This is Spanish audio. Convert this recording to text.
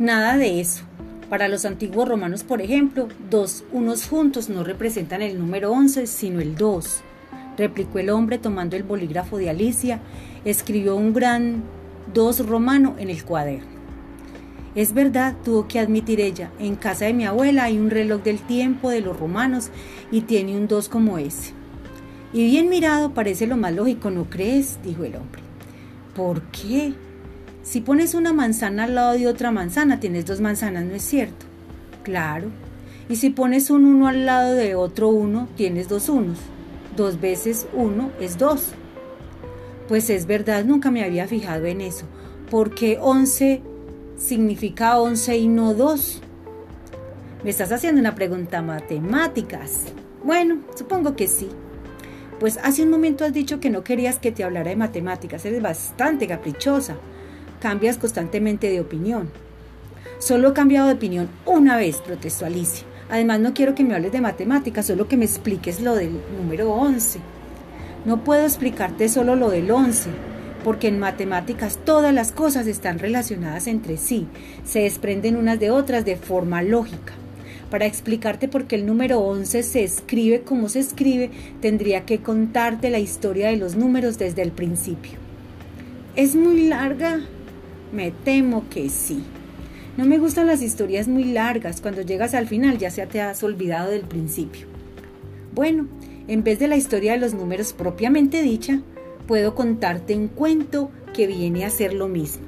Nada de eso. Para los antiguos romanos, por ejemplo, dos unos juntos no representan el número 11, sino el 2. Replicó el hombre tomando el bolígrafo de Alicia, escribió un gran 2 romano en el cuaderno. Es verdad, tuvo que admitir ella, en casa de mi abuela hay un reloj del tiempo de los romanos y tiene un 2 como ese. Y bien mirado parece lo más lógico, ¿no crees? dijo el hombre. ¿Por qué? Si pones una manzana al lado de otra manzana, tienes dos manzanas, ¿no es cierto? Claro. Y si pones un uno al lado de otro uno, tienes dos unos. Dos veces uno es dos. Pues es verdad, nunca me había fijado en eso. Porque once significa once y no dos. Me estás haciendo una pregunta matemáticas. Bueno, supongo que sí. Pues hace un momento has dicho que no querías que te hablara de matemáticas. Eres bastante caprichosa cambias constantemente de opinión. Solo he cambiado de opinión una vez, protestó Alicia. Además no quiero que me hables de matemáticas, solo que me expliques lo del número 11. No puedo explicarte solo lo del 11, porque en matemáticas todas las cosas están relacionadas entre sí, se desprenden unas de otras de forma lógica. Para explicarte por qué el número 11 se escribe como se escribe, tendría que contarte la historia de los números desde el principio. Es muy larga, me temo que sí. No me gustan las historias muy largas. Cuando llegas al final ya se te has olvidado del principio. Bueno, en vez de la historia de los números propiamente dicha, puedo contarte un cuento que viene a ser lo mismo.